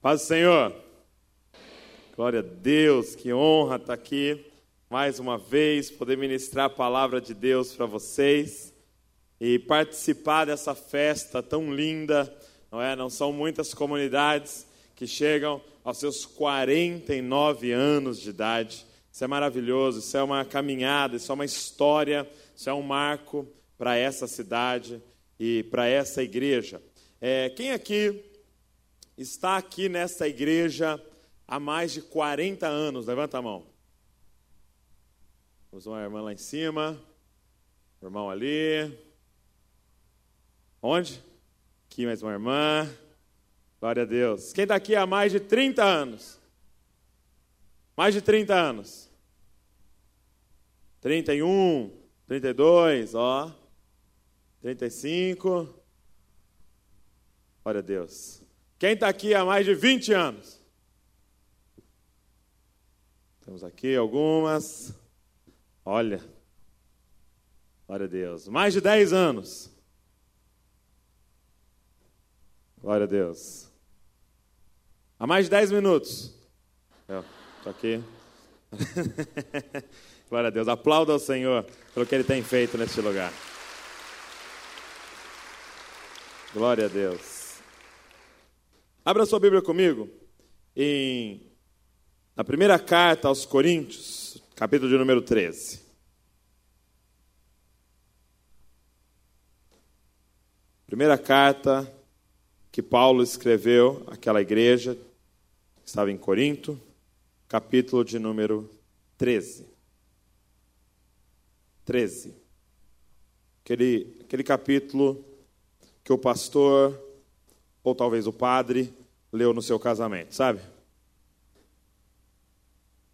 Paz do Senhor. Glória a Deus, que honra estar aqui mais uma vez, poder ministrar a palavra de Deus para vocês e participar dessa festa tão linda, não é? Não são muitas comunidades que chegam aos seus 49 anos de idade. Isso é maravilhoso, isso é uma caminhada, isso é uma história, isso é um marco para essa cidade e para essa igreja. É, quem aqui está aqui nessa igreja há mais de 40 anos? Levanta a mão. Temos uma irmã lá em cima, irmão ali. Onde? Aqui mais uma irmã. Glória a Deus. Quem está aqui há mais de 30 anos? Mais de 30 anos. 31, 32, ó. 35. Glória a Deus. Quem está aqui há mais de 20 anos? Temos aqui algumas. Olha. Glória a Deus. Mais de 10 anos. Glória a Deus. Há mais de 10 minutos. Estou aqui. Glória a Deus. Aplauda ao Senhor pelo que Ele tem feito neste lugar. Glória a Deus. Abra sua Bíblia comigo em na primeira carta aos Coríntios, capítulo de número 13. Primeira carta que Paulo escreveu àquela igreja que estava em Corinto, capítulo de número 13. 13. Aquele, aquele capítulo que o pastor, ou talvez o padre, leu no seu casamento, sabe?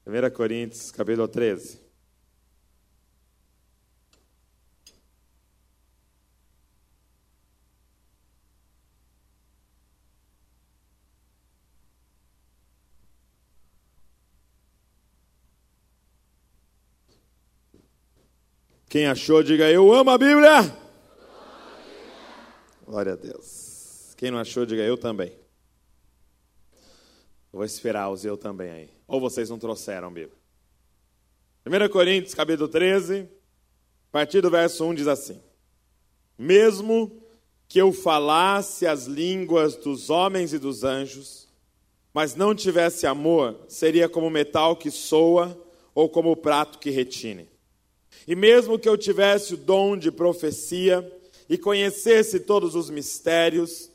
1 Coríntios, capítulo 13. Quem achou, diga eu amo a Bíblia. Glória a Deus. Quem não achou, diga eu também. Eu vou esperar os eu também aí. Ou vocês não trouxeram Bíblia. 1 Coríntios, capítulo 13, a partir do verso 1 diz assim: Mesmo que eu falasse as línguas dos homens e dos anjos, mas não tivesse amor, seria como metal que soa ou como o prato que retine. E mesmo que eu tivesse o dom de profecia e conhecesse todos os mistérios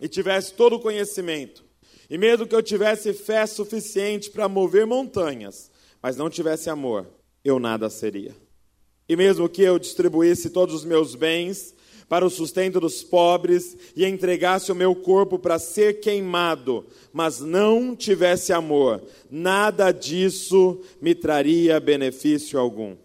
e tivesse todo o conhecimento, e mesmo que eu tivesse fé suficiente para mover montanhas, mas não tivesse amor, eu nada seria. E mesmo que eu distribuísse todos os meus bens para o sustento dos pobres e entregasse o meu corpo para ser queimado, mas não tivesse amor, nada disso me traria benefício algum.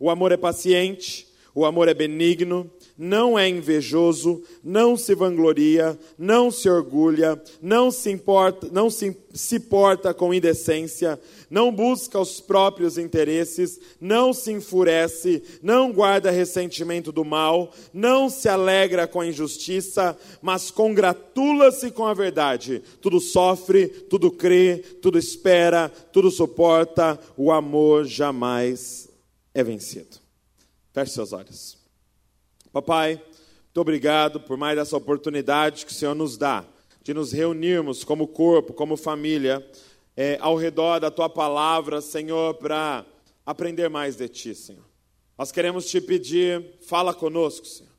O amor é paciente, o amor é benigno, não é invejoso, não se vangloria, não se orgulha, não se importa, não se, se porta com indecência, não busca os próprios interesses, não se enfurece, não guarda ressentimento do mal, não se alegra com a injustiça, mas congratula-se com a verdade. Tudo sofre, tudo crê, tudo espera, tudo suporta, o amor jamais é vencido. Feche seus olhos. Papai, muito obrigado por mais essa oportunidade que o Senhor nos dá de nos reunirmos como corpo, como família, é, ao redor da tua palavra, Senhor, para aprender mais de ti, Senhor. Nós queremos te pedir, fala conosco, Senhor.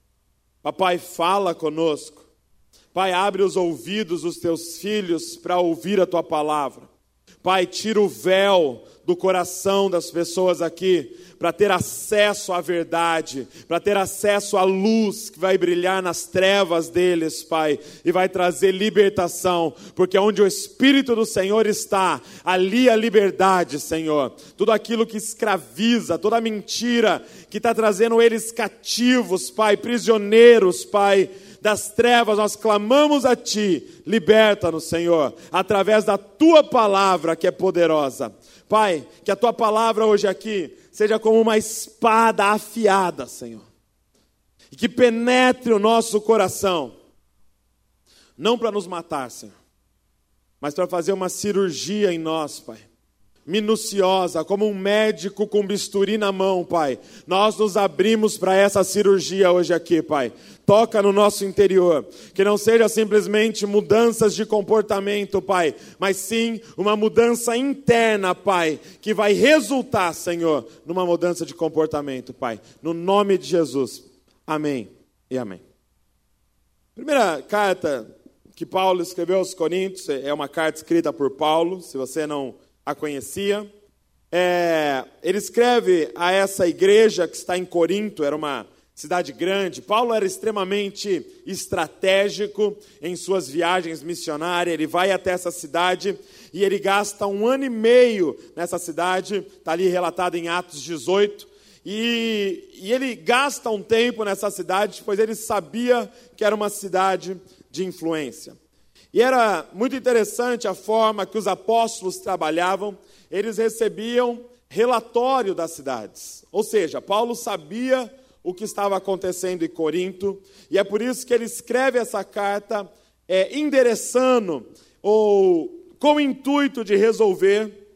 Papai, fala conosco. Pai, abre os ouvidos dos teus filhos para ouvir a tua palavra. Pai, tira o véu do coração das pessoas aqui, para ter acesso à verdade, para ter acesso à luz que vai brilhar nas trevas deles, Pai, e vai trazer libertação, porque onde o Espírito do Senhor está, ali a liberdade, Senhor. Tudo aquilo que escraviza, toda mentira que está trazendo eles cativos, Pai, prisioneiros, Pai das trevas, nós clamamos a Ti, liberta-nos, Senhor, através da Tua palavra que é poderosa. Pai, que a tua palavra hoje aqui seja como uma espada afiada, Senhor, e que penetre o nosso coração, não para nos matar, Senhor, mas para fazer uma cirurgia em nós, Pai minuciosa, como um médico com bisturi na mão, Pai. Nós nos abrimos para essa cirurgia hoje aqui, Pai. Toca no nosso interior, que não seja simplesmente mudanças de comportamento, Pai, mas sim uma mudança interna, Pai, que vai resultar, Senhor, numa mudança de comportamento, Pai. No nome de Jesus. Amém e amém. Primeira carta que Paulo escreveu aos Coríntios é uma carta escrita por Paulo. Se você não a conhecia. É, ele escreve a essa igreja que está em Corinto, era uma cidade grande. Paulo era extremamente estratégico em suas viagens missionárias. Ele vai até essa cidade e ele gasta um ano e meio nessa cidade, está ali relatado em Atos 18. E, e ele gasta um tempo nessa cidade, pois ele sabia que era uma cidade de influência. E era muito interessante a forma que os apóstolos trabalhavam, eles recebiam relatório das cidades. Ou seja, Paulo sabia o que estava acontecendo em Corinto, e é por isso que ele escreve essa carta é, endereçando ou com o intuito de resolver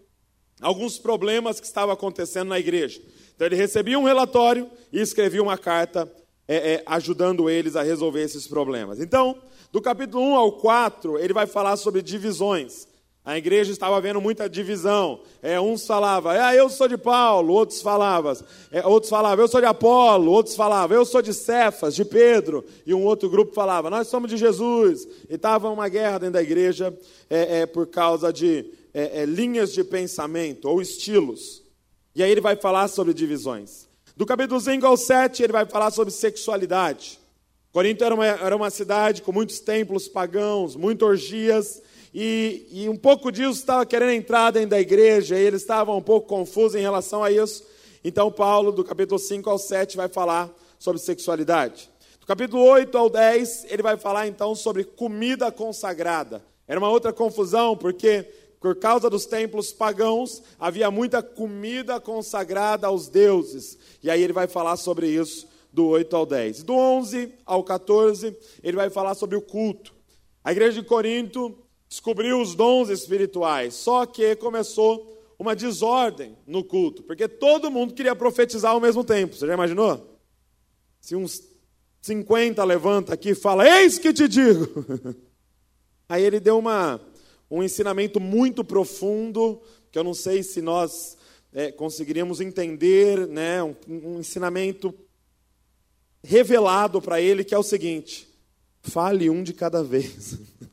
alguns problemas que estavam acontecendo na igreja. Então ele recebia um relatório e escrevia uma carta é, é, ajudando eles a resolver esses problemas. Então, do capítulo 1 ao 4, ele vai falar sobre divisões. A igreja estava havendo muita divisão. É, uns falavam, ah, eu sou de Paulo, outros falavam, é, outros falavam, eu sou de Apolo, outros falavam, eu sou de Cefas, de Pedro, e um outro grupo falava, nós somos de Jesus. E estava uma guerra dentro da igreja é, é por causa de é, é, linhas de pensamento ou estilos. E aí ele vai falar sobre divisões. Do capítulo 5 ao 7, ele vai falar sobre sexualidade. Corinto era uma, era uma cidade com muitos templos pagãos, muitas orgias, e, e um pouco disso estava querendo entrar dentro da igreja, e eles estavam um pouco confusos em relação a isso. Então, Paulo, do capítulo 5 ao 7, vai falar sobre sexualidade. Do capítulo 8 ao 10, ele vai falar então sobre comida consagrada. Era uma outra confusão, porque por causa dos templos pagãos, havia muita comida consagrada aos deuses. E aí ele vai falar sobre isso do 8 ao 10. Do 11 ao 14, ele vai falar sobre o culto. A igreja de Corinto descobriu os dons espirituais, só que começou uma desordem no culto, porque todo mundo queria profetizar ao mesmo tempo. Você já imaginou? Se uns 50 levanta aqui e fala: Eis que te digo. Aí ele deu uma, um ensinamento muito profundo, que eu não sei se nós é, conseguiríamos entender, né, um, um ensinamento revelado para ele que é o seguinte: fale um de cada vez.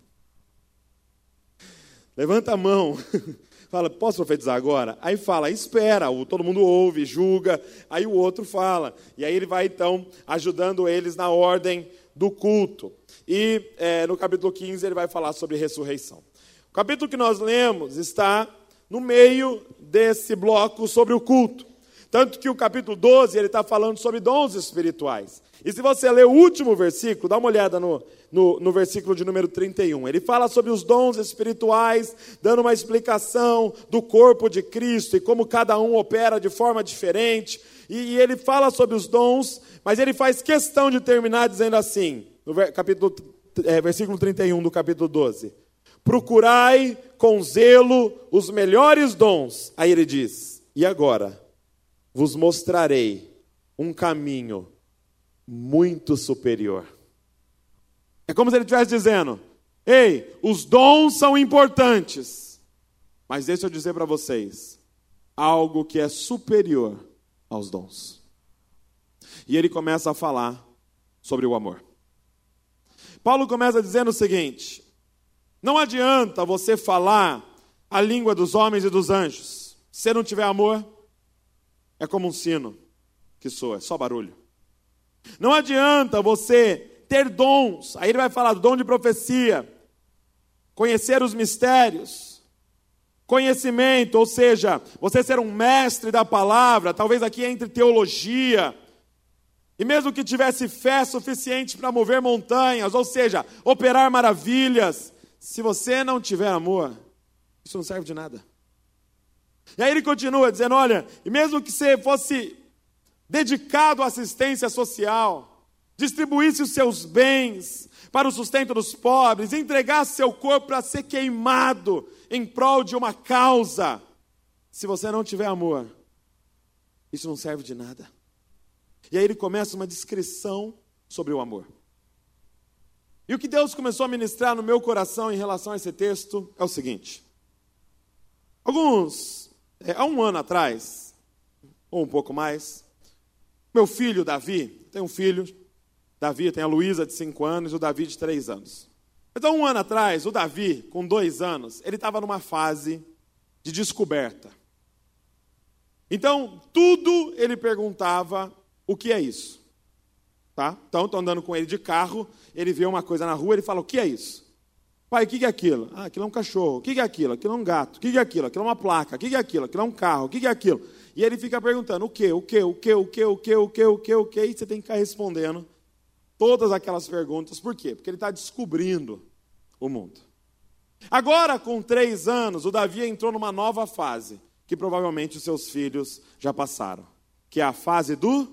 Levanta a mão. Fala, posso profetizar agora? Aí fala, espera, todo mundo ouve, julga, aí o outro fala. E aí ele vai então ajudando eles na ordem do culto. E é, no capítulo 15 ele vai falar sobre ressurreição. O capítulo que nós lemos está no meio desse bloco sobre o culto. Tanto que o capítulo 12 ele está falando sobre dons espirituais. E se você ler o último versículo, dá uma olhada no, no, no, versículo de número 31. Ele fala sobre os dons espirituais, dando uma explicação do corpo de Cristo e como cada um opera de forma diferente. E, e ele fala sobre os dons, mas ele faz questão de terminar dizendo assim, no capítulo, é, versículo 31 do capítulo 12: Procurai com zelo os melhores dons. Aí ele diz: E agora? Vos mostrarei um caminho muito superior. É como se ele estivesse dizendo: Ei, os dons são importantes, mas deixa eu dizer para vocês algo que é superior aos dons. E ele começa a falar sobre o amor. Paulo começa dizendo o seguinte: Não adianta você falar a língua dos homens e dos anjos, se não tiver amor é como um sino que soa, é só barulho. Não adianta você ter dons, aí ele vai falar do dom de profecia, conhecer os mistérios, conhecimento, ou seja, você ser um mestre da palavra, talvez aqui entre teologia, e mesmo que tivesse fé suficiente para mover montanhas, ou seja, operar maravilhas, se você não tiver amor, isso não serve de nada. E aí ele continua dizendo: olha, e mesmo que você fosse dedicado à assistência social, distribuísse os seus bens para o sustento dos pobres, entregasse seu corpo para ser queimado em prol de uma causa, se você não tiver amor, isso não serve de nada. E aí ele começa uma descrição sobre o amor. E o que Deus começou a ministrar no meu coração em relação a esse texto é o seguinte: alguns, é, há um ano atrás, ou um pouco mais, meu filho Davi, tem um filho, Davi tem a Luísa de 5 anos e o Davi de 3 anos. Então, um ano atrás, o Davi, com dois anos, ele estava numa fase de descoberta. Então, tudo ele perguntava: o que é isso? Tá? Então, estou andando com ele de carro, ele vê uma coisa na rua, ele fala: o que é isso? Pai, o que é aquilo? Ah, aquilo é um cachorro. O que é aquilo? Aquilo é um gato. O que é aquilo? Aquilo é uma placa. O que é aquilo? Aquilo é um carro. O que é aquilo? E ele fica perguntando: o que? O que? O que? O que? O que? O que? O que? O que? E você tem que ficar respondendo todas aquelas perguntas. Por quê? Porque ele está descobrindo o mundo. Agora, com três anos, o Davi entrou numa nova fase que provavelmente os seus filhos já passaram, que é a fase do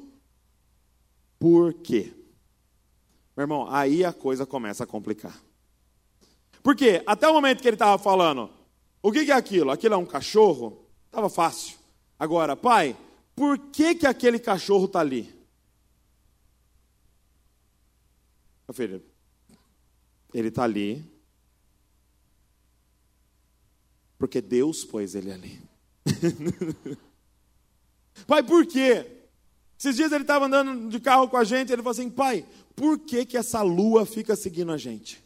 porquê. Meu irmão, aí a coisa começa a complicar. Porque até o momento que ele estava falando, o que é aquilo? Aquilo é um cachorro? Estava fácil. Agora, pai, por que, que aquele cachorro está ali? Meu filho, ele está ali porque Deus pôs ele ali. pai, por quê? Esses dias ele estava andando de carro com a gente, ele falou assim: pai, por que, que essa lua fica seguindo a gente?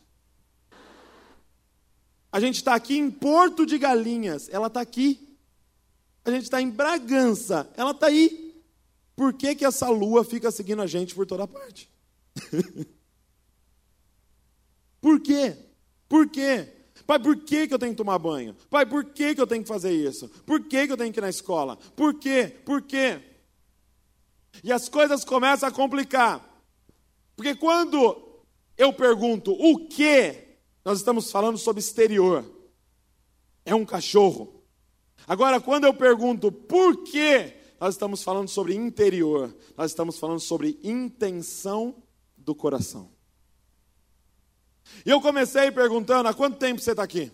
A gente está aqui em Porto de Galinhas, ela está aqui. A gente está em Bragança, ela está aí. Por que, que essa lua fica seguindo a gente por toda parte? por quê? Por quê? Pai, por que, que eu tenho que tomar banho? Pai, por que, que eu tenho que fazer isso? Por que, que eu tenho que ir na escola? Por quê? Por quê? E as coisas começam a complicar. Porque quando eu pergunto o que, nós estamos falando sobre exterior. É um cachorro. Agora, quando eu pergunto por que, nós estamos falando sobre interior. Nós estamos falando sobre intenção do coração. E eu comecei perguntando: há quanto tempo você está aqui?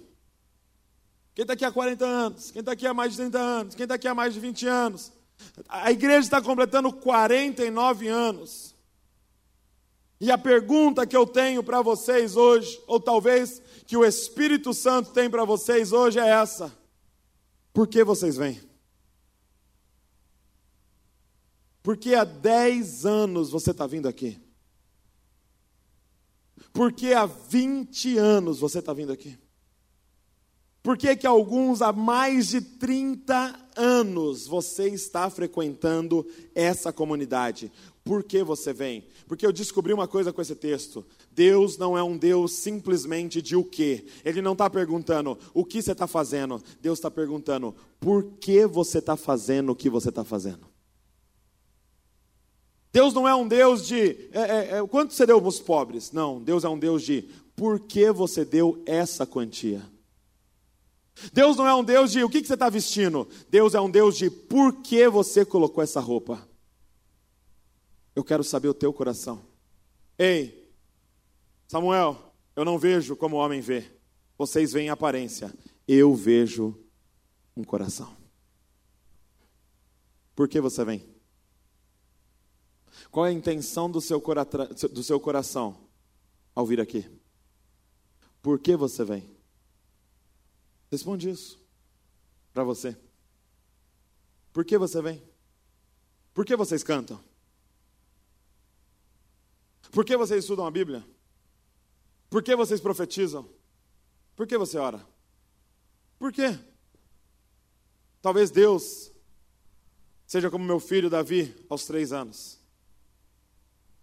Quem está aqui há 40 anos? Quem está aqui há mais de 30 anos? Quem está aqui há mais de 20 anos? A igreja está completando 49 anos. E a pergunta que eu tenho para vocês hoje, ou talvez que o Espírito Santo tem para vocês hoje, é essa: Por que vocês vêm? Porque há 10 anos você está vindo aqui. Porque há 20 anos você está vindo aqui. Por que, que alguns há mais de 30 anos você está frequentando essa comunidade? Por que você vem? Porque eu descobri uma coisa com esse texto. Deus não é um Deus simplesmente de o quê. Ele não está perguntando o que você está fazendo. Deus está perguntando por que você está fazendo o que você está fazendo. Deus não é um Deus de é, é, é, quanto você deu para os pobres. Não, Deus é um Deus de por que você deu essa quantia. Deus não é um Deus de o que, que você está vestindo. Deus é um Deus de por que você colocou essa roupa. Eu quero saber o teu coração. Ei, Samuel, eu não vejo como o homem vê. Vocês veem aparência. Eu vejo um coração. Por que você vem? Qual é a intenção do seu, do seu coração ao vir aqui? Por que você vem? Responde isso para você. Por que você vem? Por que vocês cantam? Por que vocês estudam a Bíblia? Por que vocês profetizam? Por que você ora? Por quê? Talvez Deus seja como meu filho Davi aos três anos.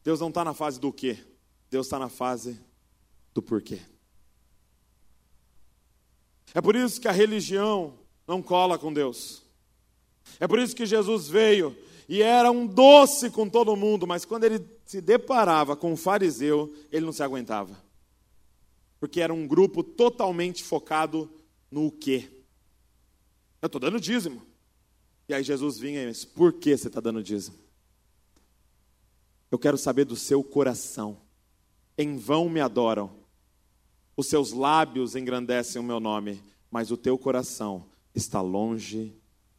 Deus não está na fase do quê, Deus está na fase do porquê. É por isso que a religião não cola com Deus. É por isso que Jesus veio e era um doce com todo mundo, mas quando ele se deparava com um fariseu, ele não se aguentava. Porque era um grupo totalmente focado no quê. Eu estou dando dízimo. E aí Jesus vinha e disse: Por que você está dando dízimo? Eu quero saber do seu coração. Em vão me adoram. Os seus lábios engrandecem o meu nome, mas o teu coração está longe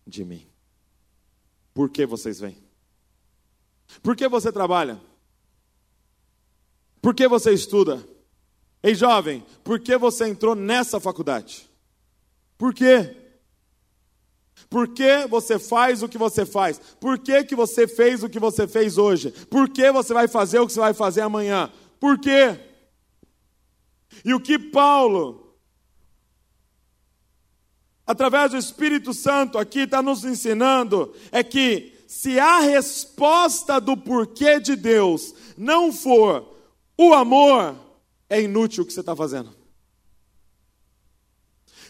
de mim. Por que vocês vêm? Por que você trabalha? Por que você estuda? Ei, jovem, por que você entrou nessa faculdade? Por quê? Por que você faz o que você faz? Por que, que você fez o que você fez hoje? Por que você vai fazer o que você vai fazer amanhã? Por quê? E o que Paulo, através do Espírito Santo aqui, está nos ensinando é que se a resposta do porquê de Deus não for o amor, é inútil o que você está fazendo.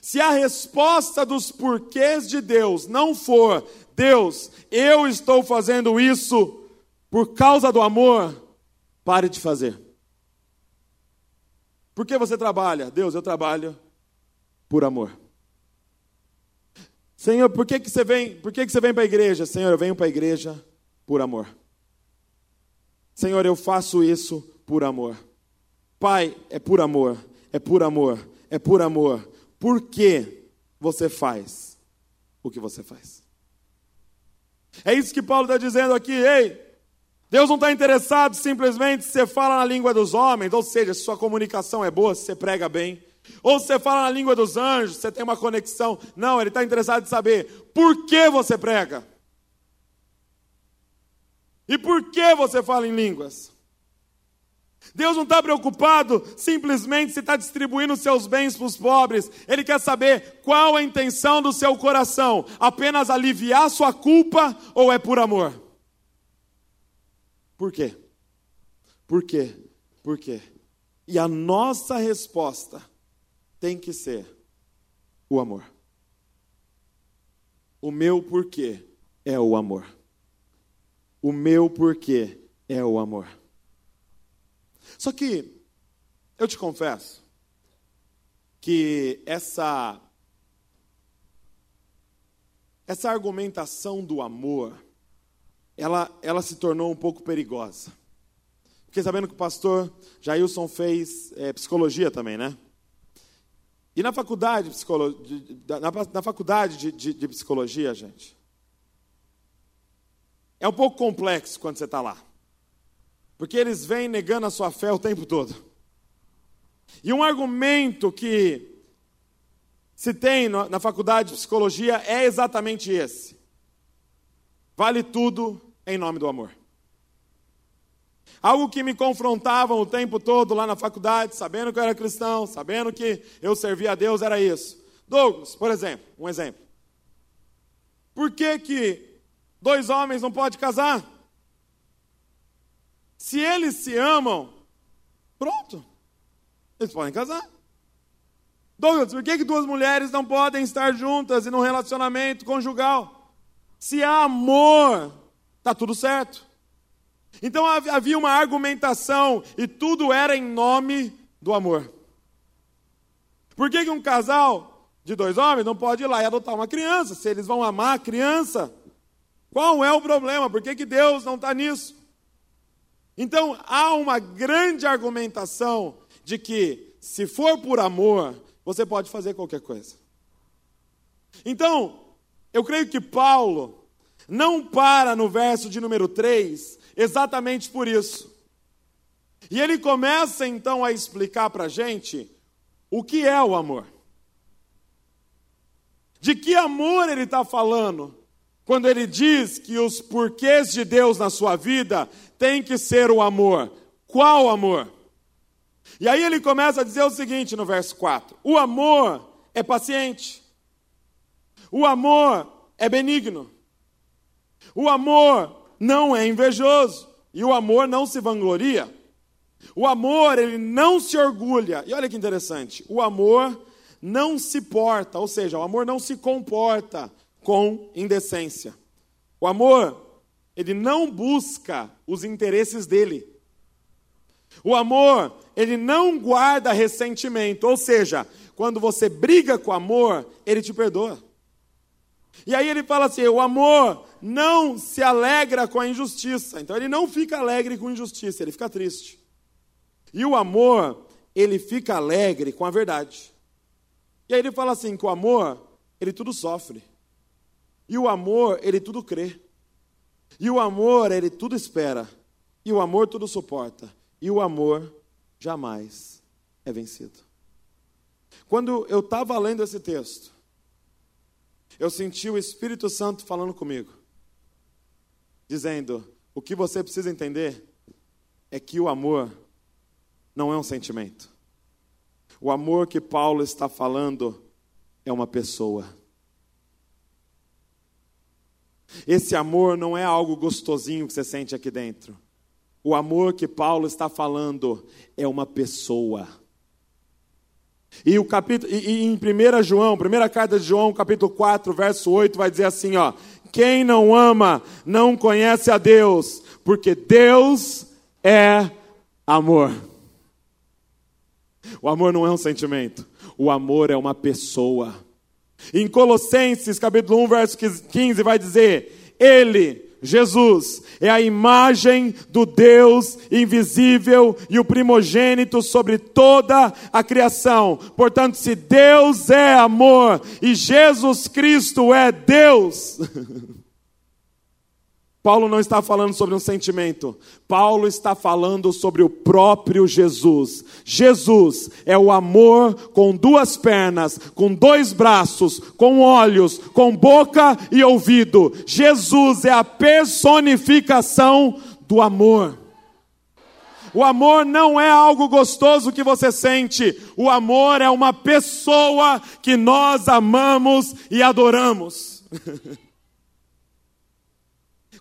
Se a resposta dos porquês de Deus não for, Deus, eu estou fazendo isso por causa do amor, pare de fazer. Por que você trabalha? Deus, eu trabalho por amor. Senhor, por que, que você vem? Por que, que você vem para a igreja? Senhor, eu venho para a igreja por amor. Senhor, eu faço isso por amor. Pai, é por amor, é por amor, é por amor. Por que você faz o que você faz? É isso que Paulo está dizendo aqui, ei, Deus não está interessado simplesmente se você fala na língua dos homens, ou seja, se sua comunicação é boa, se você prega bem, ou você fala na língua dos anjos, você tem uma conexão. Não, Ele está interessado em saber por que você prega. E por que você fala em línguas? Deus não está preocupado simplesmente se está distribuindo seus bens para os pobres. Ele quer saber qual a intenção do seu coração: apenas aliviar sua culpa ou é por amor? Por quê? Por quê? Por quê? E a nossa resposta tem que ser o amor. O meu porquê é o amor. O meu porquê é o amor. Só que eu te confesso que essa essa argumentação do amor, ela, ela se tornou um pouco perigosa. Fiquei sabendo que o pastor Jailson fez é, psicologia também, né? E na faculdade, de, na, na faculdade de, de, de psicologia, gente, é um pouco complexo quando você está lá. Porque eles vêm negando a sua fé o tempo todo. E um argumento que se tem na faculdade de psicologia é exatamente esse: vale tudo em nome do amor. Algo que me confrontavam o tempo todo lá na faculdade, sabendo que eu era cristão, sabendo que eu servia a Deus, era isso. Douglas, por exemplo, um exemplo. Por que, que dois homens não podem casar? Se eles se amam, pronto. Eles podem casar. Douglas, por que, que duas mulheres não podem estar juntas e num relacionamento conjugal? Se há amor, está tudo certo. Então havia uma argumentação e tudo era em nome do amor. Por que, que um casal de dois homens não pode ir lá e adotar uma criança? Se eles vão amar a criança, qual é o problema? Por que, que Deus não está nisso? Então há uma grande argumentação de que, se for por amor, você pode fazer qualquer coisa. Então, eu creio que Paulo não para no verso de número 3 exatamente por isso. E ele começa então a explicar para a gente o que é o amor. De que amor ele está falando? Quando ele diz que os porquês de Deus na sua vida tem que ser o amor. Qual amor? E aí ele começa a dizer o seguinte no verso 4: O amor é paciente. O amor é benigno. O amor não é invejoso. E o amor não se vangloria. O amor, ele não se orgulha. E olha que interessante: o amor não se porta, ou seja, o amor não se comporta com indecência. O amor, ele não busca os interesses dele. O amor, ele não guarda ressentimento, ou seja, quando você briga com o amor, ele te perdoa. E aí ele fala assim: o amor não se alegra com a injustiça. Então ele não fica alegre com injustiça, ele fica triste. E o amor, ele fica alegre com a verdade. E aí ele fala assim: que o amor, ele tudo sofre. E o amor, ele tudo crê. E o amor, ele tudo espera. E o amor tudo suporta. E o amor jamais é vencido. Quando eu estava lendo esse texto, eu senti o Espírito Santo falando comigo, dizendo: o que você precisa entender é que o amor não é um sentimento. O amor que Paulo está falando é uma pessoa. Esse amor não é algo gostosinho que você sente aqui dentro. O amor que Paulo está falando é uma pessoa. E o capítulo e, e em 1 João, primeira carta de João, capítulo 4, verso 8, vai dizer assim, ó: Quem não ama não conhece a Deus, porque Deus é amor. O amor não é um sentimento, o amor é uma pessoa. Em Colossenses, capítulo 1, verso 15, vai dizer: Ele, Jesus, é a imagem do Deus invisível e o primogênito sobre toda a criação. Portanto, se Deus é amor e Jesus Cristo é Deus. Paulo não está falando sobre um sentimento, Paulo está falando sobre o próprio Jesus. Jesus é o amor com duas pernas, com dois braços, com olhos, com boca e ouvido. Jesus é a personificação do amor. O amor não é algo gostoso que você sente, o amor é uma pessoa que nós amamos e adoramos.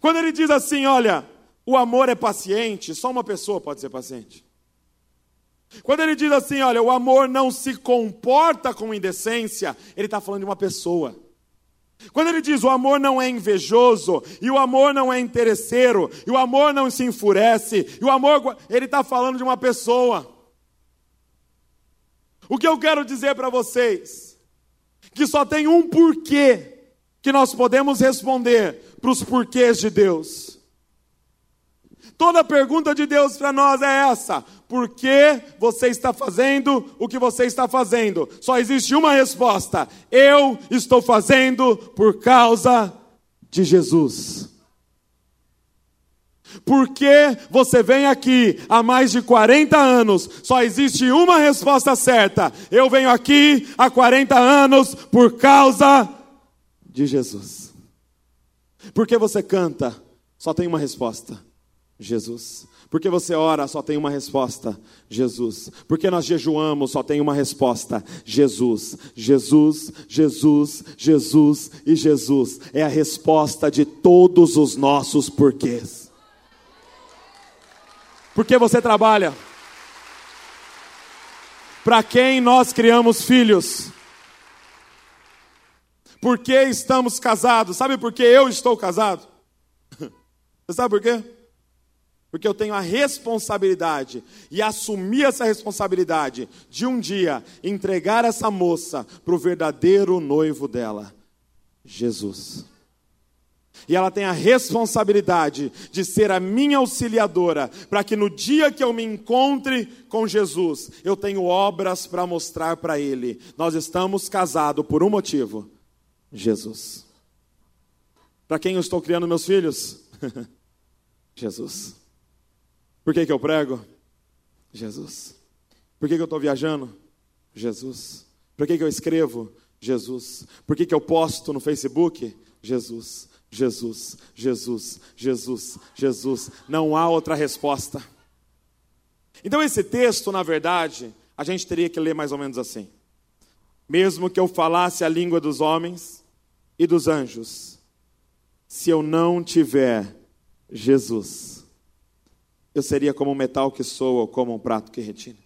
Quando ele diz assim, olha, o amor é paciente, só uma pessoa pode ser paciente. Quando ele diz assim, olha, o amor não se comporta com indecência, ele está falando de uma pessoa. Quando ele diz o amor não é invejoso, e o amor não é interesseiro, e o amor não se enfurece, e o amor, ele está falando de uma pessoa. O que eu quero dizer para vocês? Que só tem um porquê que nós podemos responder para os porquês de Deus. Toda pergunta de Deus para nós é essa: por que você está fazendo o que você está fazendo? Só existe uma resposta: eu estou fazendo por causa de Jesus. Por que você vem aqui há mais de 40 anos? Só existe uma resposta certa: eu venho aqui há 40 anos por causa de Jesus. Porque você canta, só tem uma resposta: Jesus. Porque você ora, só tem uma resposta: Jesus. Porque nós jejuamos, só tem uma resposta: Jesus. Jesus, Jesus, Jesus e Jesus. É a resposta de todos os nossos porquês. Porque você trabalha? Para quem nós criamos filhos? Por que estamos casados? Sabe por que eu estou casado? Você sabe por quê? Porque eu tenho a responsabilidade e assumir essa responsabilidade de um dia entregar essa moça para o verdadeiro noivo dela, Jesus. E ela tem a responsabilidade de ser a minha auxiliadora, para que no dia que eu me encontre com Jesus, eu tenho obras para mostrar para Ele. Nós estamos casados por um motivo: Jesus. Para quem eu estou criando meus filhos? Jesus. Por que, que eu prego? Jesus. Por que, que eu estou viajando? Jesus. Por que, que eu escrevo? Jesus. Por que, que eu posto no Facebook? Jesus. Jesus, Jesus, Jesus, Jesus. Não há outra resposta. Então, esse texto, na verdade, a gente teria que ler mais ou menos assim: Mesmo que eu falasse a língua dos homens e dos anjos, se eu não tiver Jesus, eu seria como um metal que soa ou como um prato que retina.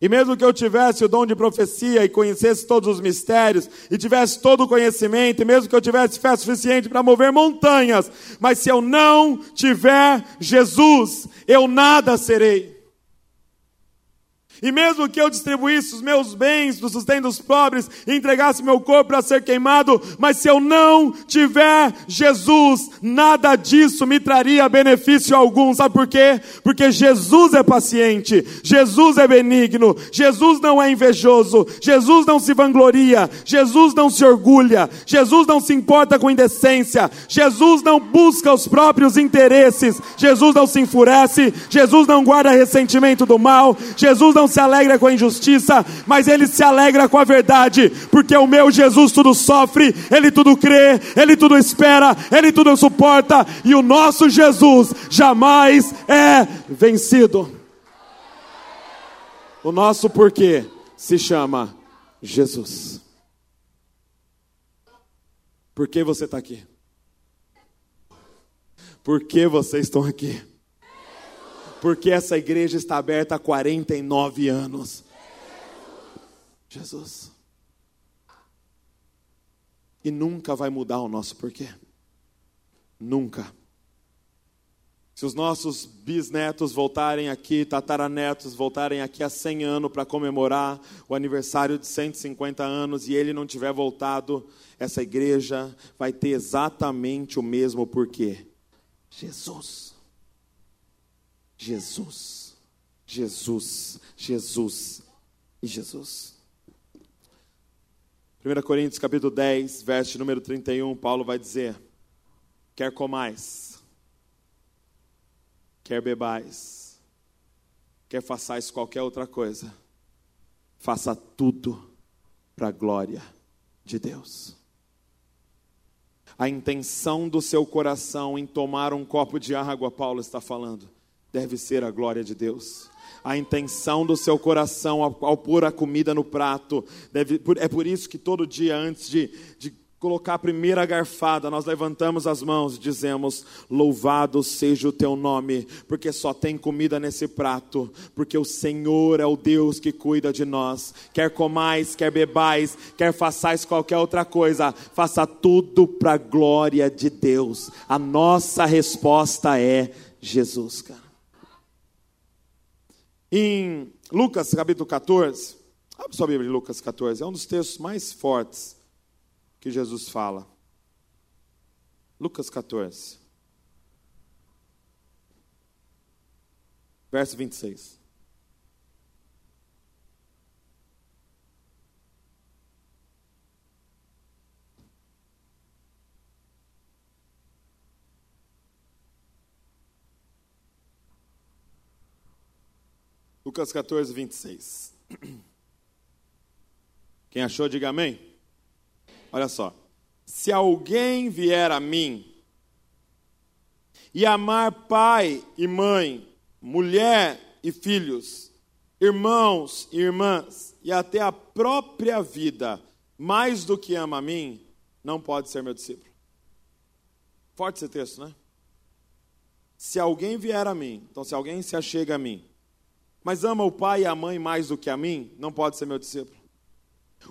E mesmo que eu tivesse o dom de profecia e conhecesse todos os mistérios, e tivesse todo o conhecimento, e mesmo que eu tivesse fé suficiente para mover montanhas, mas se eu não tiver Jesus, eu nada serei. E mesmo que eu distribuísse os meus bens do sustento dos pobres e entregasse meu corpo para ser queimado, mas se eu não tiver Jesus, nada disso me traria benefício algum. Sabe por quê? Porque Jesus é paciente, Jesus é benigno, Jesus não é invejoso, Jesus não se vangloria, Jesus não se orgulha, Jesus não se importa com indecência, Jesus não busca os próprios interesses, Jesus não se enfurece, Jesus não guarda ressentimento do mal, Jesus não alegra com a injustiça, mas ele se alegra com a verdade, porque o meu Jesus tudo sofre, ele tudo crê, ele tudo espera, ele tudo suporta, e o nosso Jesus jamais é vencido. O nosso porquê se chama Jesus. Por que você está aqui? Por que vocês estão aqui? Porque essa igreja está aberta há 49 anos. Jesus. E nunca vai mudar o nosso porquê. Nunca. Se os nossos bisnetos voltarem aqui, tataranetos voltarem aqui há 100 anos para comemorar o aniversário de 150 anos e ele não tiver voltado, essa igreja vai ter exatamente o mesmo porquê. Jesus. Jesus. Jesus. Jesus. E Jesus. 1 Coríntios capítulo 10, verso número 31, Paulo vai dizer: Quer comais, quer bebais, quer façais qualquer outra coisa, faça tudo para a glória de Deus. A intenção do seu coração em tomar um copo de água, Paulo está falando, deve ser a glória de Deus a intenção do seu coração ao, ao pôr a comida no prato. Deve, é por isso que todo dia, antes de, de colocar a primeira garfada, nós levantamos as mãos e dizemos: Louvado seja o teu nome, porque só tem comida nesse prato, porque o Senhor é o Deus que cuida de nós. Quer comais, quer bebais, quer façais qualquer outra coisa, faça tudo para a glória de Deus. A nossa resposta é Jesus, cara. Em Lucas capítulo 14, abre sua Bíblia em Lucas 14, é um dos textos mais fortes que Jesus fala. Lucas 14, verso 26. Lucas 14, 26. Quem achou, diga amém. Olha só. Se alguém vier a mim e amar pai e mãe, mulher e filhos, irmãos e irmãs, e até a própria vida, mais do que ama a mim, não pode ser meu discípulo. Forte esse texto, né? Se alguém vier a mim, então se alguém se achega a mim, mas ama o pai e a mãe mais do que a mim, não pode ser meu discípulo.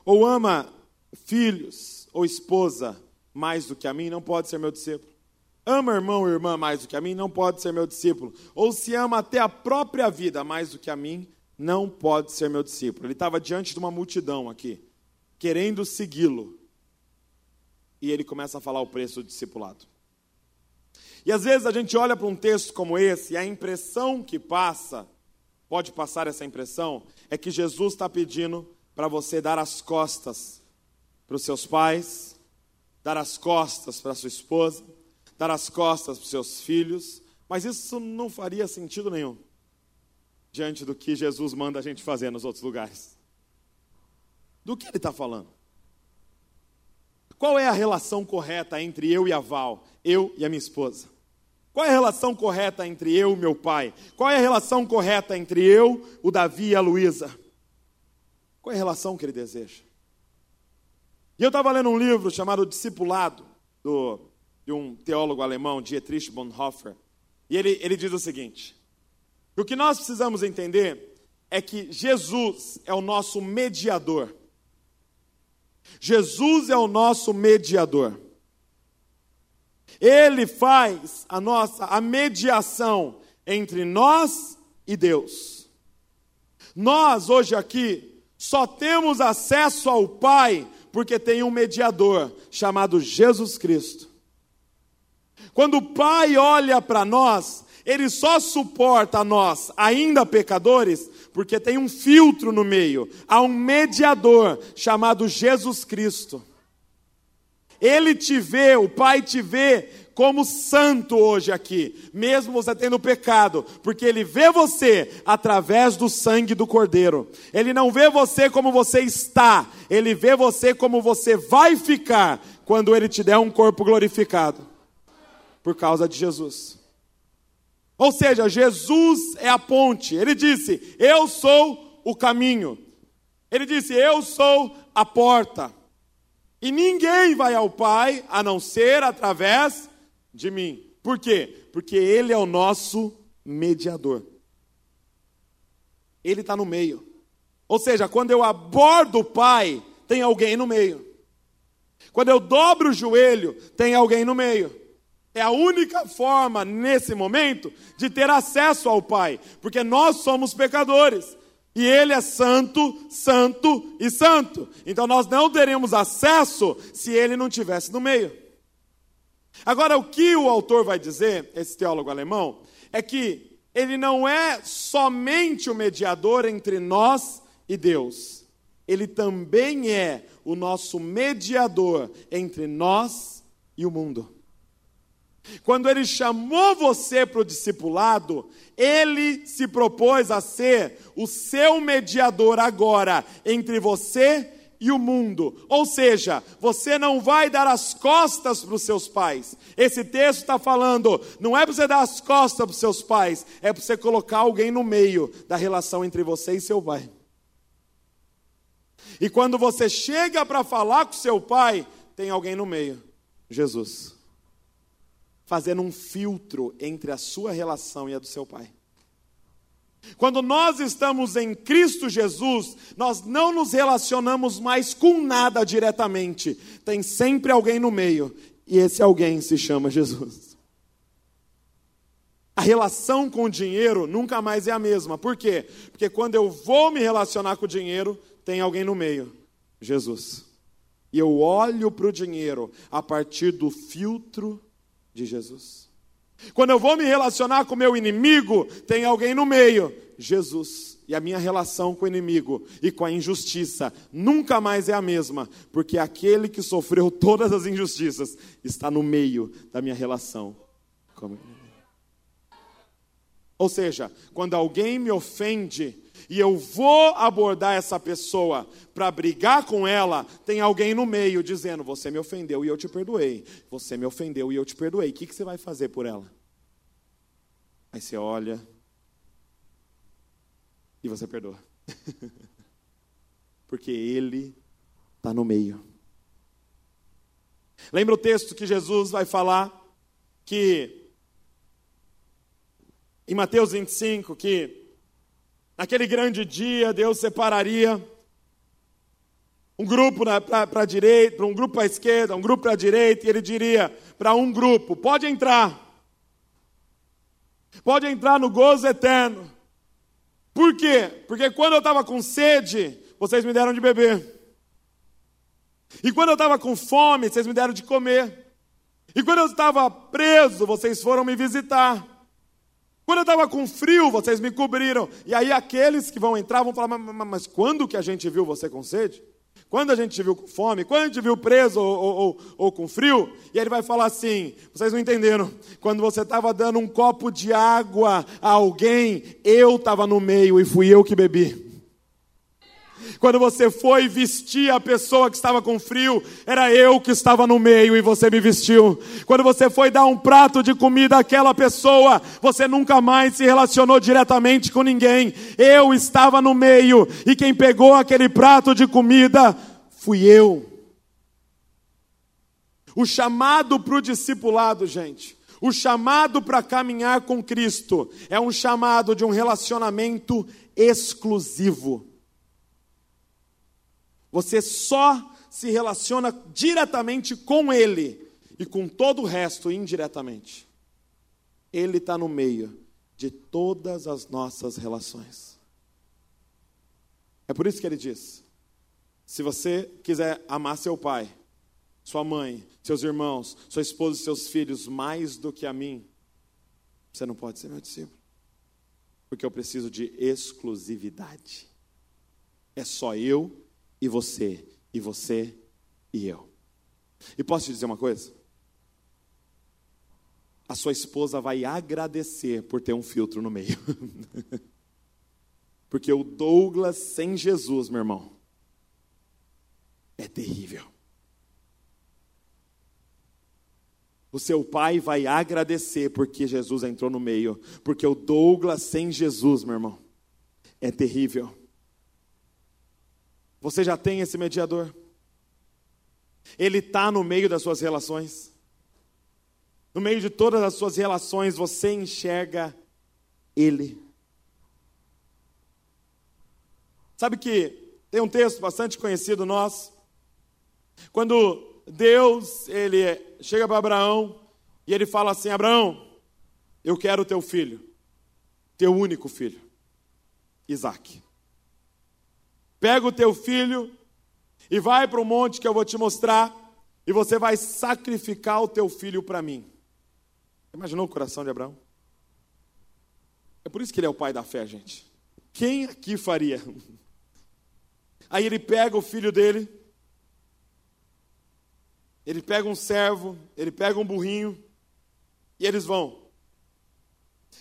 Ou ama filhos ou esposa mais do que a mim, não pode ser meu discípulo. Ama irmão ou irmã mais do que a mim, não pode ser meu discípulo. Ou se ama até a própria vida mais do que a mim, não pode ser meu discípulo. Ele estava diante de uma multidão aqui, querendo segui-lo. E ele começa a falar o preço do discipulado. E às vezes a gente olha para um texto como esse e a impressão que passa pode passar essa impressão é que Jesus está pedindo para você dar as costas para os seus pais, dar as costas para sua esposa, dar as costas para os seus filhos, mas isso não faria sentido nenhum diante do que Jesus manda a gente fazer nos outros lugares. Do que ele está falando? Qual é a relação correta entre eu e a Val, eu e a minha esposa? Qual é a relação correta entre eu e meu pai? Qual é a relação correta entre eu, o Davi e a Luísa? Qual é a relação que ele deseja? E eu estava lendo um livro chamado Discipulado, do, de um teólogo alemão, Dietrich Bonhoeffer, e ele, ele diz o seguinte: o que nós precisamos entender é que Jesus é o nosso mediador. Jesus é o nosso mediador. Ele faz a nossa a mediação entre nós e Deus. Nós, hoje aqui, só temos acesso ao Pai porque tem um mediador chamado Jesus Cristo. Quando o Pai olha para nós, ele só suporta nós, ainda pecadores, porque tem um filtro no meio, há um mediador chamado Jesus Cristo. Ele te vê, o Pai te vê como santo hoje aqui, mesmo você tendo pecado, porque Ele vê você através do sangue do Cordeiro. Ele não vê você como você está, Ele vê você como você vai ficar quando Ele te der um corpo glorificado, por causa de Jesus. Ou seja, Jesus é a ponte. Ele disse: Eu sou o caminho. Ele disse: Eu sou a porta. E ninguém vai ao Pai a não ser através de mim. Por quê? Porque Ele é o nosso mediador. Ele está no meio. Ou seja, quando eu abordo o Pai, tem alguém no meio. Quando eu dobro o joelho, tem alguém no meio. É a única forma, nesse momento, de ter acesso ao Pai, porque nós somos pecadores. E Ele é santo, santo e santo. Então nós não teremos acesso se Ele não tivesse no meio. Agora, o que o autor vai dizer, esse teólogo alemão, é que ele não é somente o mediador entre nós e Deus, ele também é o nosso mediador entre nós e o mundo. Quando ele chamou você para o discipulado, ele se propôs a ser o seu mediador agora entre você e o mundo. Ou seja, você não vai dar as costas para os seus pais. Esse texto está falando, não é para você dar as costas para os seus pais, é para você colocar alguém no meio da relação entre você e seu pai. E quando você chega para falar com seu pai, tem alguém no meio, Jesus, fazendo um filtro entre a sua relação e a do seu pai. Quando nós estamos em Cristo Jesus, nós não nos relacionamos mais com nada diretamente. Tem sempre alguém no meio, e esse alguém se chama Jesus. A relação com o dinheiro nunca mais é a mesma. Por quê? Porque quando eu vou me relacionar com o dinheiro, tem alguém no meio, Jesus. E eu olho para o dinheiro a partir do filtro de Jesus. Quando eu vou me relacionar com meu inimigo, tem alguém no meio, Jesus. E a minha relação com o inimigo e com a injustiça nunca mais é a mesma, porque aquele que sofreu todas as injustiças está no meio da minha relação com o inimigo. Ou seja, quando alguém me ofende, e eu vou abordar essa pessoa para brigar com ela, tem alguém no meio dizendo: Você me ofendeu e eu te perdoei. Você me ofendeu e eu te perdoei. O que, que você vai fazer por ela? Aí você olha e você perdoa. Porque ele está no meio. Lembra o texto que Jesus vai falar que em Mateus 25 que Naquele grande dia, Deus separaria um grupo para a direita, um grupo para a esquerda, um grupo para a direita, e ele diria para um grupo: pode entrar, pode entrar no gozo eterno. Por quê? Porque quando eu estava com sede, vocês me deram de beber. E quando eu estava com fome, vocês me deram de comer. E quando eu estava preso, vocês foram me visitar. Quando eu estava com frio, vocês me cobriram. E aí aqueles que vão entrar vão falar: mas, mas quando que a gente viu você com sede? Quando a gente viu com fome? Quando a gente viu preso ou, ou, ou, ou com frio? E ele vai falar assim: vocês não entenderam. Quando você estava dando um copo de água a alguém, eu estava no meio e fui eu que bebi. Quando você foi vestir a pessoa que estava com frio, era eu que estava no meio e você me vestiu. Quando você foi dar um prato de comida àquela pessoa, você nunca mais se relacionou diretamente com ninguém. Eu estava no meio e quem pegou aquele prato de comida fui eu. O chamado para o discipulado, gente, o chamado para caminhar com Cristo é um chamado de um relacionamento exclusivo. Você só se relaciona diretamente com Ele e com todo o resto indiretamente. Ele está no meio de todas as nossas relações. É por isso que ele diz: se você quiser amar seu pai, sua mãe, seus irmãos, sua esposa e seus filhos mais do que a mim, você não pode ser meu discípulo. Porque eu preciso de exclusividade. É só eu e você, e você e eu. E posso te dizer uma coisa? A sua esposa vai agradecer por ter um filtro no meio. Porque o Douglas sem Jesus, meu irmão, é terrível. O seu pai vai agradecer porque Jesus entrou no meio. Porque o Douglas sem Jesus, meu irmão, é terrível. Você já tem esse mediador? Ele está no meio das suas relações. No meio de todas as suas relações, você enxerga Ele. Sabe que tem um texto bastante conhecido nosso, quando Deus, ele chega para Abraão e ele fala assim: Abraão, eu quero teu filho, teu único filho, Isaac. Pega o teu filho e vai para o monte que eu vou te mostrar, e você vai sacrificar o teu filho para mim. Imaginou o coração de Abraão? É por isso que ele é o pai da fé, gente. Quem aqui faria? Aí ele pega o filho dele, ele pega um servo, ele pega um burrinho, e eles vão.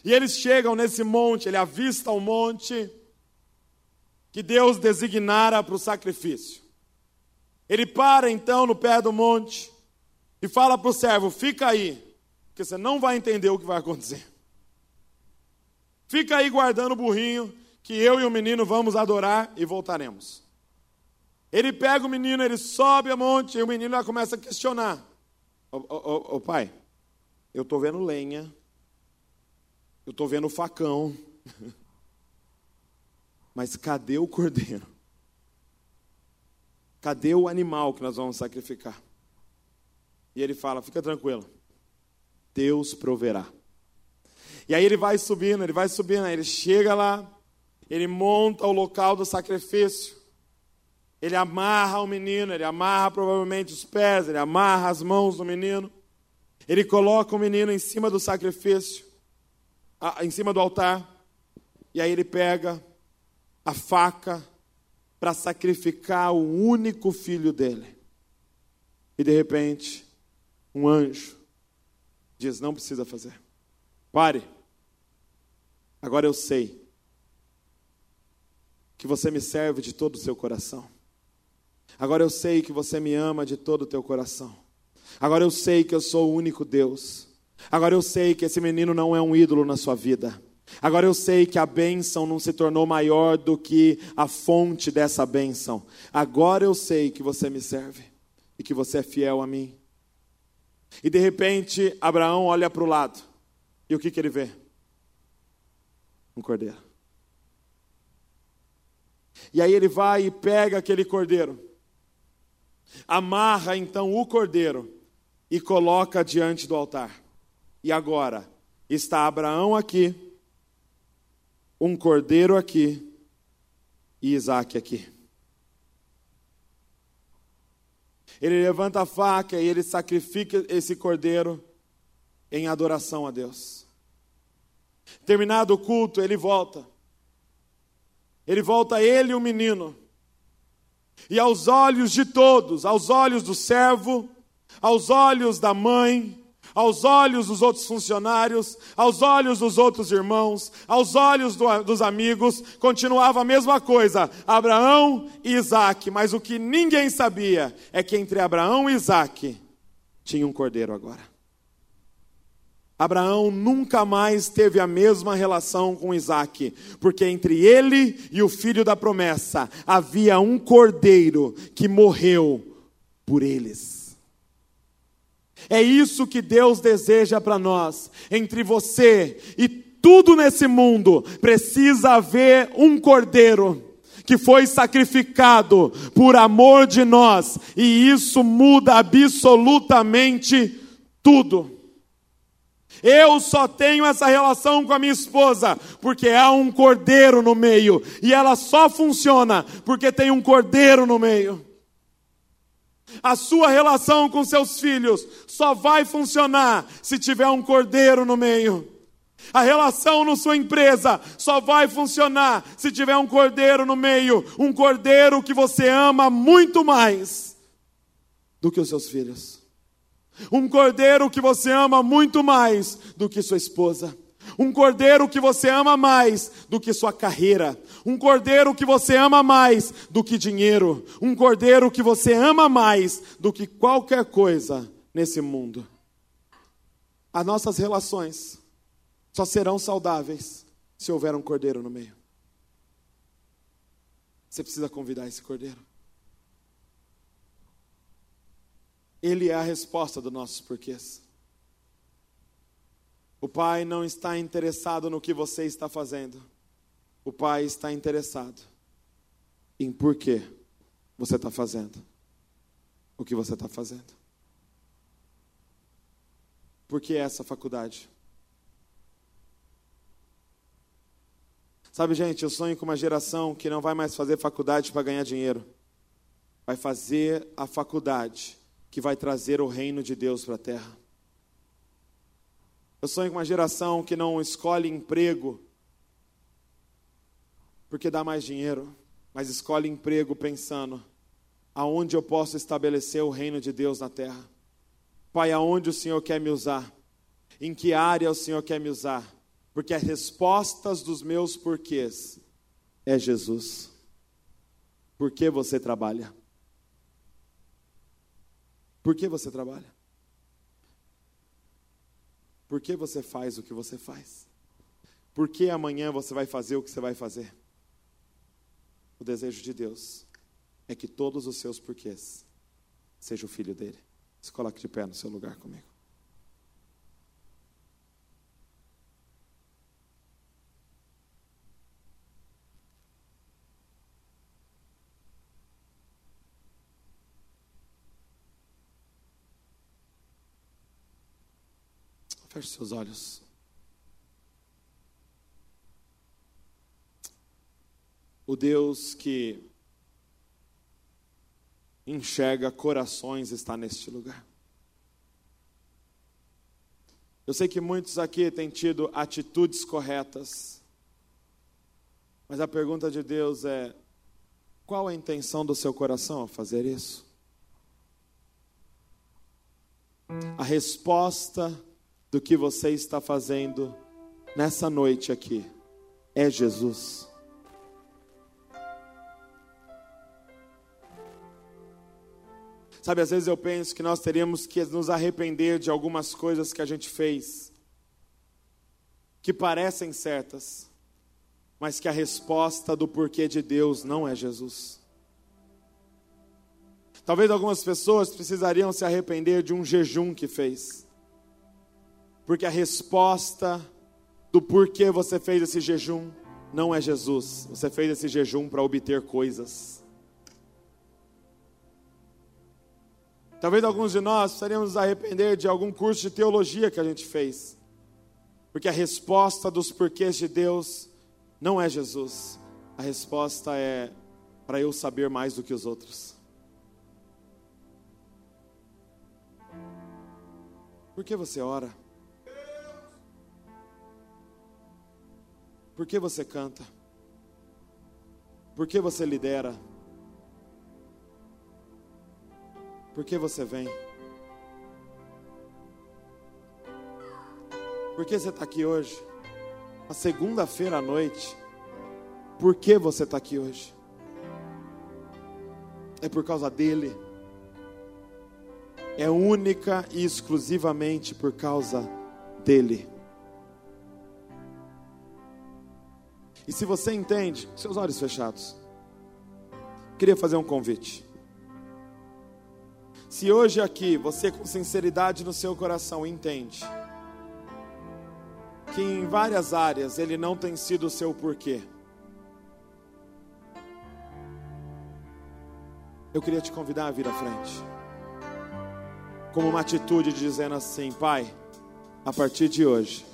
E eles chegam nesse monte, ele avista o monte que Deus designara para o sacrifício. Ele para então no pé do monte e fala para o servo: fica aí, porque você não vai entender o que vai acontecer. Fica aí guardando o burrinho, que eu e o menino vamos adorar e voltaremos. Ele pega o menino, ele sobe a monte e o menino já começa a questionar: Ô, ô, ô pai, eu estou vendo lenha, eu estou vendo facão, mas cadê o cordeiro? Cadê o animal que nós vamos sacrificar? E ele fala: fica tranquilo, Deus proverá. E aí ele vai subindo, ele vai subindo, aí ele chega lá, ele monta o local do sacrifício. Ele amarra o menino, ele amarra provavelmente os pés, ele amarra as mãos do menino. Ele coloca o menino em cima do sacrifício, em cima do altar. E aí ele pega a faca para sacrificar o único filho dele. E de repente, um anjo diz: Não precisa fazer. Pare. Agora eu sei que você me serve de todo o seu coração. Agora eu sei que você me ama de todo o teu coração. Agora eu sei que eu sou o único Deus. Agora eu sei que esse menino não é um ídolo na sua vida. Agora eu sei que a bênção não se tornou maior do que a fonte dessa bênção. Agora eu sei que você me serve e que você é fiel a mim. E de repente, Abraão olha para o lado. E o que, que ele vê? Um cordeiro. E aí ele vai e pega aquele cordeiro Amarra então o cordeiro e coloca diante do altar. E agora está Abraão aqui, um cordeiro aqui e Isaac aqui. Ele levanta a faca e ele sacrifica esse cordeiro em adoração a Deus. Terminado o culto, ele volta. Ele volta, ele e o menino. E aos olhos de todos, aos olhos do servo, aos olhos da mãe, aos olhos dos outros funcionários, aos olhos dos outros irmãos, aos olhos do, dos amigos, continuava a mesma coisa: Abraão e Isaac. Mas o que ninguém sabia é que entre Abraão e Isaac tinha um cordeiro agora. Abraão nunca mais teve a mesma relação com Isaac, porque entre ele e o filho da promessa havia um cordeiro que morreu por eles. É isso que Deus deseja para nós. Entre você e tudo nesse mundo precisa haver um cordeiro que foi sacrificado por amor de nós, e isso muda absolutamente tudo. Eu só tenho essa relação com a minha esposa porque há um cordeiro no meio. E ela só funciona porque tem um cordeiro no meio. A sua relação com seus filhos só vai funcionar se tiver um cordeiro no meio. A relação na sua empresa só vai funcionar se tiver um cordeiro no meio, um cordeiro que você ama muito mais do que os seus filhos. Um cordeiro que você ama muito mais do que sua esposa. Um cordeiro que você ama mais do que sua carreira. Um cordeiro que você ama mais do que dinheiro. Um cordeiro que você ama mais do que qualquer coisa nesse mundo. As nossas relações só serão saudáveis se houver um cordeiro no meio. Você precisa convidar esse cordeiro. Ele é a resposta dos nossos porquês. O Pai não está interessado no que você está fazendo. O Pai está interessado em por que você está fazendo o que você está fazendo. Por que essa faculdade? Sabe, gente, eu sonho com uma geração que não vai mais fazer faculdade para ganhar dinheiro. Vai fazer a faculdade que vai trazer o reino de Deus para a terra. Eu sonho com uma geração que não escolhe emprego porque dá mais dinheiro, mas escolhe emprego pensando aonde eu posso estabelecer o reino de Deus na terra. Pai, aonde o Senhor quer me usar? Em que área o Senhor quer me usar? Porque as respostas dos meus porquês é Jesus. Por que você trabalha? Por que você trabalha? Por que você faz o que você faz? Por que amanhã você vai fazer o que você vai fazer? O desejo de Deus é que todos os seus porquês sejam o filho dele. Se coloque de pé no seu lugar comigo. Feche seus olhos. O Deus que enxerga corações está neste lugar. Eu sei que muitos aqui têm tido atitudes corretas, mas a pergunta de Deus é: qual a intenção do seu coração ao fazer isso? A resposta do que você está fazendo nessa noite aqui é Jesus. Sabe, às vezes eu penso que nós teríamos que nos arrepender de algumas coisas que a gente fez, que parecem certas, mas que a resposta do porquê de Deus não é Jesus. Talvez algumas pessoas precisariam se arrepender de um jejum que fez porque a resposta do porquê você fez esse jejum não é Jesus. Você fez esse jejum para obter coisas. Talvez alguns de nós precisaríamos arrepender de algum curso de teologia que a gente fez. Porque a resposta dos porquês de Deus não é Jesus. A resposta é para eu saber mais do que os outros. Por que você ora? Por que você canta? Por que você lidera? Por que você vem? Por que você está aqui hoje? A segunda-feira à noite. Por que você está aqui hoje? É por causa dele. É única e exclusivamente por causa dele. E se você entende, seus olhos fechados, queria fazer um convite. Se hoje aqui você, com sinceridade no seu coração, entende que em várias áreas ele não tem sido o seu porquê, eu queria te convidar a vir à frente, como uma atitude de dizendo assim: Pai, a partir de hoje,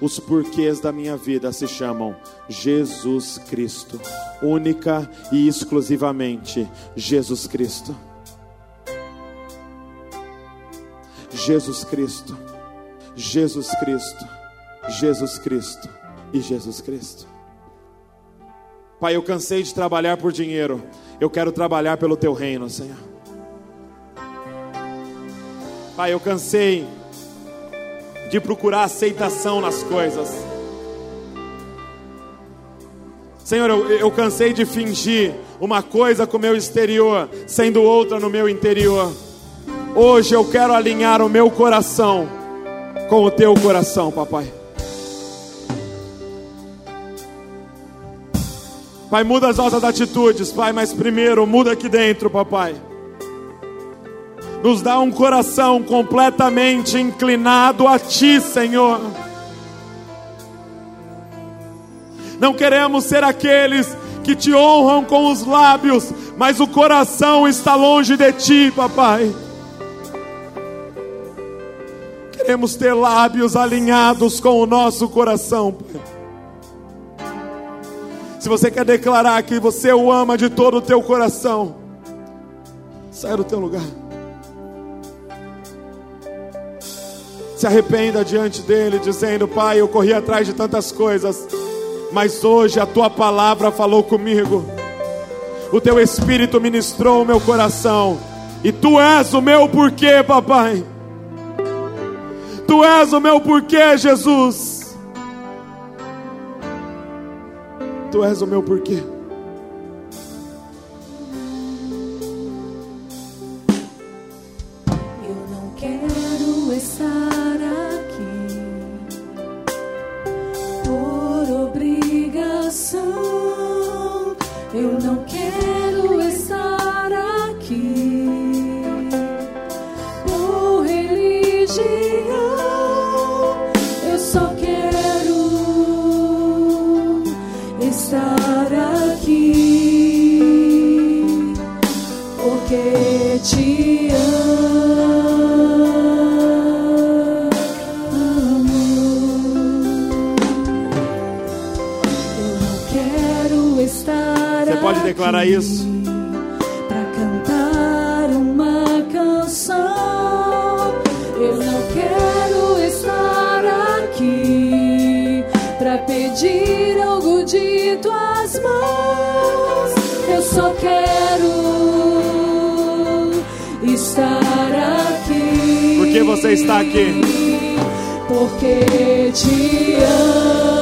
os porquês da minha vida se chamam Jesus Cristo, única e exclusivamente Jesus Cristo. Jesus Cristo, Jesus Cristo, Jesus Cristo e Jesus Cristo. Pai, eu cansei de trabalhar por dinheiro, eu quero trabalhar pelo teu reino, Senhor. Pai, eu cansei de procurar aceitação nas coisas. Senhor, eu, eu cansei de fingir uma coisa com o meu exterior, sendo outra no meu interior. Hoje eu quero alinhar o meu coração com o teu coração, papai. Pai, muda as nossas atitudes, Pai, mas primeiro muda aqui dentro, papai nos dá um coração completamente inclinado a Ti, Senhor. Não queremos ser aqueles que te honram com os lábios, mas o coração está longe de Ti, papai. Queremos ter lábios alinhados com o nosso coração. Se você quer declarar que você o ama de todo o teu coração, saia do teu lugar. Se arrependa diante dele, dizendo: Pai, eu corri atrás de tantas coisas, mas hoje a tua palavra falou comigo, o teu espírito ministrou o meu coração, e tu és o meu porquê, papai. Tu és o meu porquê, Jesus. Tu és o meu porquê. Declarar isso? Para cantar uma canção, eu não quero estar aqui para pedir algo de tuas mãos. Eu só quero estar aqui. Por que você está aqui? Porque te amo.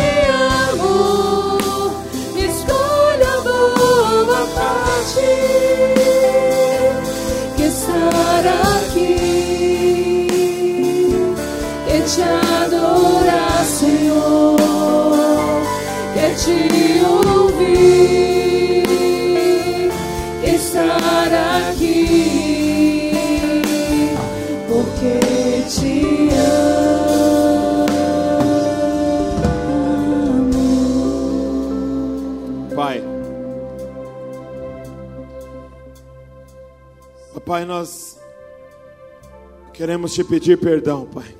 queremos te pedir perdão, Pai.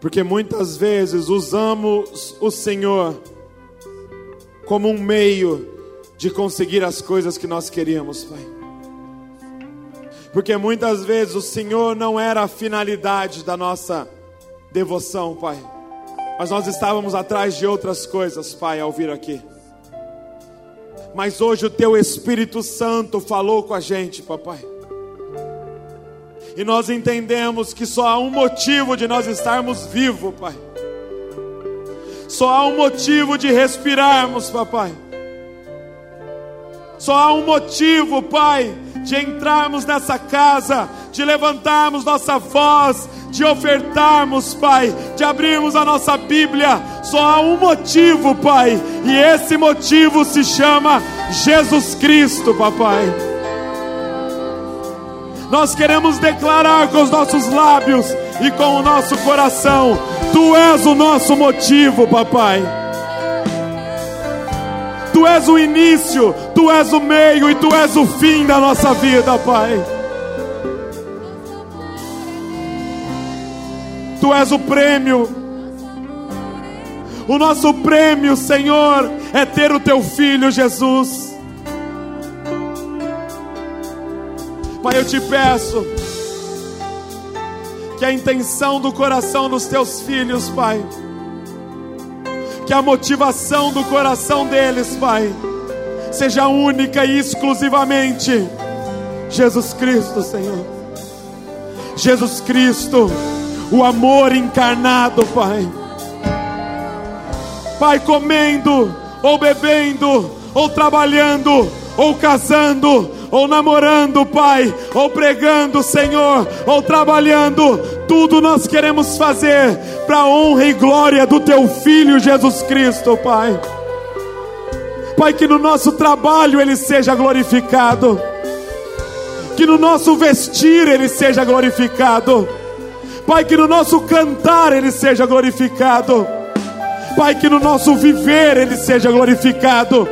Porque muitas vezes usamos o Senhor como um meio de conseguir as coisas que nós queríamos, Pai. Porque muitas vezes o Senhor não era a finalidade da nossa devoção, Pai. Mas nós estávamos atrás de outras coisas, Pai, ao vir aqui mas hoje o teu Espírito Santo falou com a gente, papai. E nós entendemos que só há um motivo de nós estarmos vivos, pai. Só há um motivo de respirarmos, papai. Só há um motivo, pai, de entrarmos nessa casa, de levantarmos nossa voz, de ofertarmos, Pai, de abrirmos a nossa Bíblia, só há um motivo, Pai, e esse motivo se chama Jesus Cristo, Papai. Nós queremos declarar com os nossos lábios e com o nosso coração: Tu és o nosso motivo, Papai. Tu és o início, Tu és o meio e Tu és o fim da nossa vida, Pai. Tu és o prêmio. O nosso prêmio, Senhor, é ter o teu filho Jesus. Pai, eu te peço que a intenção do coração dos teus filhos, Pai, que a motivação do coração deles, Pai, seja única e exclusivamente Jesus Cristo, Senhor. Jesus Cristo o amor encarnado, Pai. Pai, comendo, ou bebendo, ou trabalhando, ou casando, ou namorando, Pai, ou pregando, Senhor, ou trabalhando, tudo nós queremos fazer para a honra e glória do Teu Filho Jesus Cristo, Pai. Pai, que no nosso trabalho Ele seja glorificado, que no nosso vestir Ele seja glorificado Pai, que no nosso cantar Ele seja glorificado. Pai, que no nosso viver Ele seja glorificado.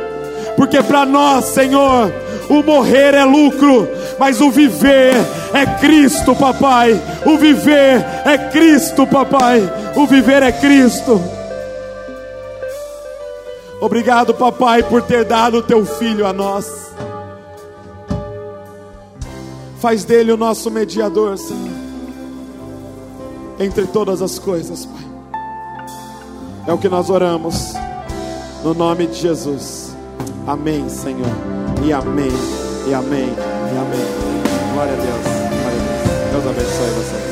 Porque para nós, Senhor, o morrer é lucro, mas o viver é Cristo, papai. O viver é Cristo, papai. O viver é Cristo. Obrigado, papai, por ter dado o teu filho a nós. Faz dele o nosso mediador, Senhor entre todas as coisas, Pai. É o que nós oramos, no nome de Jesus. Amém, Senhor. E amém, e amém, e amém. Glória a Deus. Glória a Deus. Deus abençoe você.